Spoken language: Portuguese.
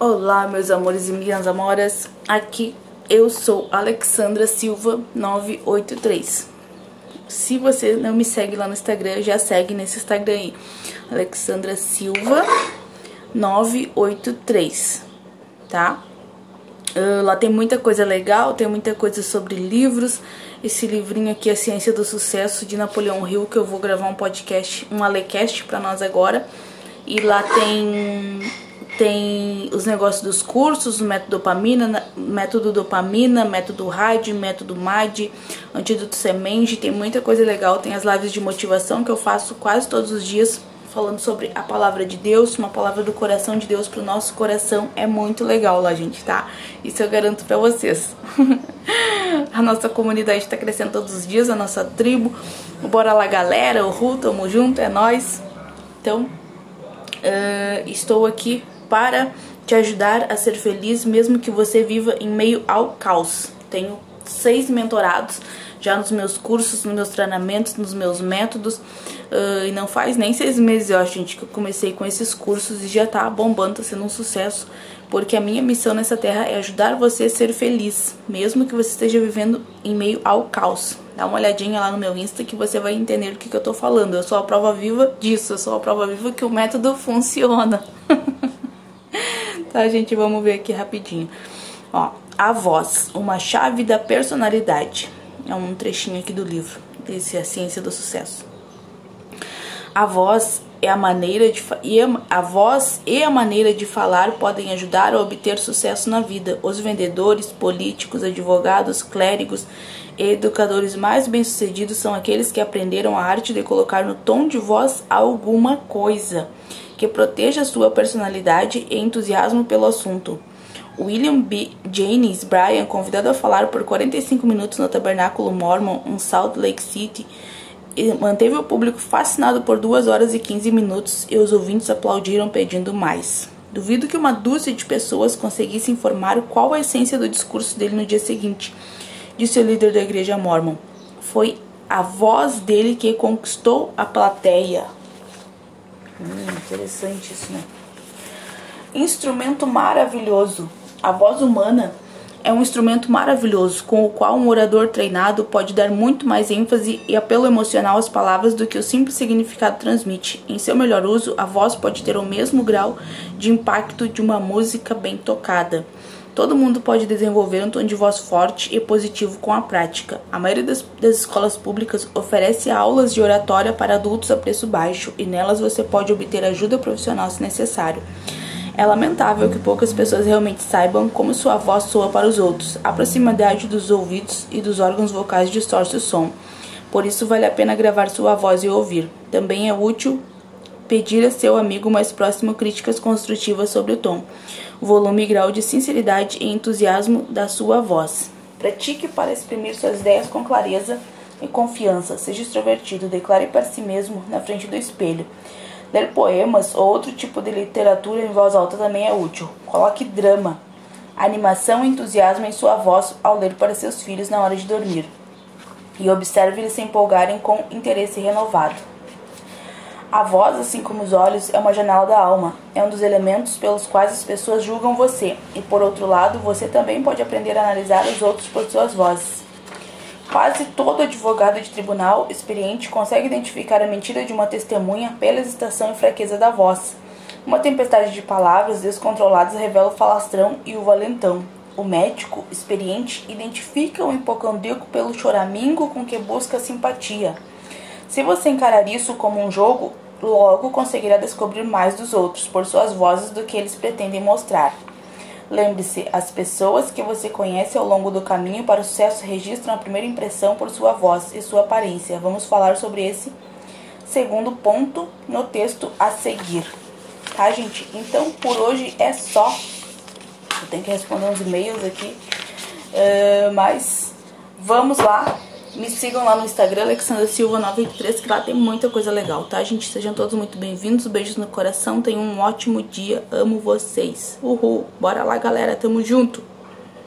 Olá, meus amores e minhas amoras. Aqui eu sou Alexandra Silva 983. Se você não me segue lá no Instagram, já segue nesse Instagram aí. Alexandra Silva 983, tá? Uh, lá tem muita coisa legal, tem muita coisa sobre livros. Esse livrinho aqui, A Ciência do Sucesso, de Napoleão Hill, que eu vou gravar um podcast, um alecast pra nós agora. E lá tem tem os negócios dos cursos, o método dopamina, método dopamina, método RAD, método MAD, antídoto semente, tem muita coisa legal, tem as lives de motivação que eu faço quase todos os dias falando sobre a palavra de Deus, uma palavra do coração de Deus pro nosso coração, é muito legal lá, gente, tá? Isso eu garanto para vocês. a nossa comunidade tá crescendo todos os dias, a nossa tribo. Bora lá, galera, o Ru, tamo junto, é nós. Então, uh, estou aqui para te ajudar a ser feliz, mesmo que você viva em meio ao caos. Tenho seis mentorados já nos meus cursos, nos meus treinamentos, nos meus métodos. Uh, e não faz nem seis meses, eu acho, gente, que eu comecei com esses cursos e já tá bombando, tá sendo um sucesso. Porque a minha missão nessa terra é ajudar você a ser feliz, mesmo que você esteja vivendo em meio ao caos. Dá uma olhadinha lá no meu Insta que você vai entender do que, que eu tô falando. Eu sou a prova viva disso, eu sou a prova viva que o método funciona. Tá, gente? Vamos ver aqui rapidinho. Ó, a voz, uma chave da personalidade. É um trechinho aqui do livro, desse A Ciência do Sucesso. A voz é a maneira de e a voz e a maneira de falar podem ajudar a obter sucesso na vida. Os vendedores, políticos, advogados, clérigos e educadores mais bem-sucedidos são aqueles que aprenderam a arte de colocar no tom de voz alguma coisa que proteja sua personalidade e entusiasmo pelo assunto. William B. Jennings Bryan, convidado a falar por 45 minutos no Tabernáculo Mormon em Salt Lake City, manteve o público fascinado por 2 horas e 15 minutos e os ouvintes aplaudiram pedindo mais. Duvido que uma dúzia de pessoas conseguisse informar qual a essência do discurso dele no dia seguinte, disse o líder da igreja Mormon. Foi a voz dele que conquistou a plateia. Hum, interessante isso, né? Instrumento maravilhoso. A voz humana é um instrumento maravilhoso com o qual um orador treinado pode dar muito mais ênfase e apelo emocional às palavras do que o simples significado transmite. Em seu melhor uso, a voz pode ter o mesmo grau de impacto de uma música bem tocada. Todo mundo pode desenvolver um tom de voz forte e positivo com a prática. A maioria das, das, escolas públicas oferece aulas de oratória para adultos a preço baixo e nelas você pode obter ajuda profissional se necessário. É lamentável que poucas pessoas realmente saibam como sua voz soa para os outros. A proximidade dos ouvidos e dos órgãos vocais distorce o som. Por isso vale a pena gravar sua voz e ouvir. Também é útil pedir a seu amigo mais próximo críticas construtivas sobre o tom, volume e grau de sinceridade e entusiasmo da sua voz. Pratique para exprimir suas ideias com clareza e confiança. Seja extrovertido, declare para si mesmo na frente do espelho. Ler poemas ou outro tipo de literatura em voz alta também é útil. Coloque drama, animação e entusiasmo em sua voz ao ler para seus filhos na hora de dormir. E observe eles se empolgarem com interesse renovado. A voz, assim como os olhos, é uma janela da alma. É um dos elementos pelos quais as pessoas julgam você. E por outro lado, você também pode aprender a analisar os outros por suas vozes. Quase todo advogado de tribunal experiente consegue identificar a mentira de uma testemunha pela hesitação e fraqueza da voz. Uma tempestade de palavras descontroladas revela o falastrão e o valentão. O médico experiente identifica o hipocondríaco pelo choramingo com que busca simpatia. Se você encarar isso como um jogo, logo conseguirá descobrir mais dos outros por suas vozes do que eles pretendem mostrar. Lembre-se, as pessoas que você conhece ao longo do caminho para o sucesso registram a primeira impressão por sua voz e sua aparência. Vamos falar sobre esse segundo ponto no texto a seguir. Tá, gente? Então, por hoje é só. Eu tenho que responder uns e-mails aqui. Uh, mas vamos lá me sigam lá no Instagram, Alexandra Silva 93, que lá tem muita coisa legal, tá, gente? Sejam todos muito bem-vindos, beijos no coração, tenham um ótimo dia, amo vocês. Uhul, bora lá, galera, tamo junto!